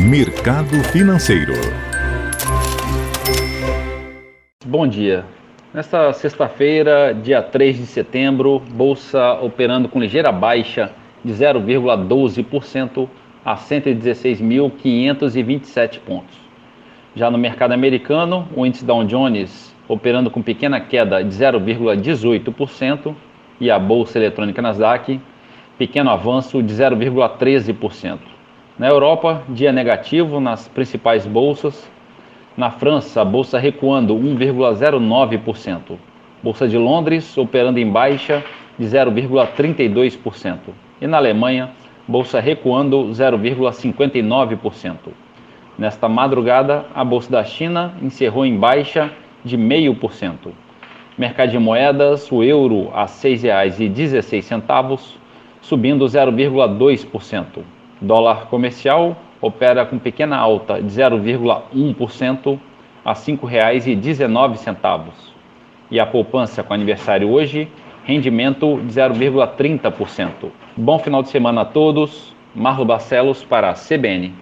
Mercado Financeiro. Bom dia. Nesta sexta-feira, dia 3 de setembro, bolsa operando com ligeira baixa de 0,12% a 116.527 pontos. Já no mercado americano, o índice Dow Jones operando com pequena queda de 0,18% e a bolsa eletrônica Nasdaq pequeno avanço de 0,13%. Na Europa, dia negativo nas principais bolsas. Na França, bolsa recuando 1,09%. Bolsa de Londres operando em baixa de 0,32%. E na Alemanha, bolsa recuando 0,59%. Nesta madrugada, a bolsa da China encerrou em baixa de 0,5%. Mercado de moedas, o euro a R$ 6,16, subindo 0,2%. Dólar comercial opera com pequena alta de 0,1% a R$ 5,19. E a poupança com aniversário hoje, rendimento de 0,30%. Bom final de semana a todos. Marlo Barcelos para a CBN.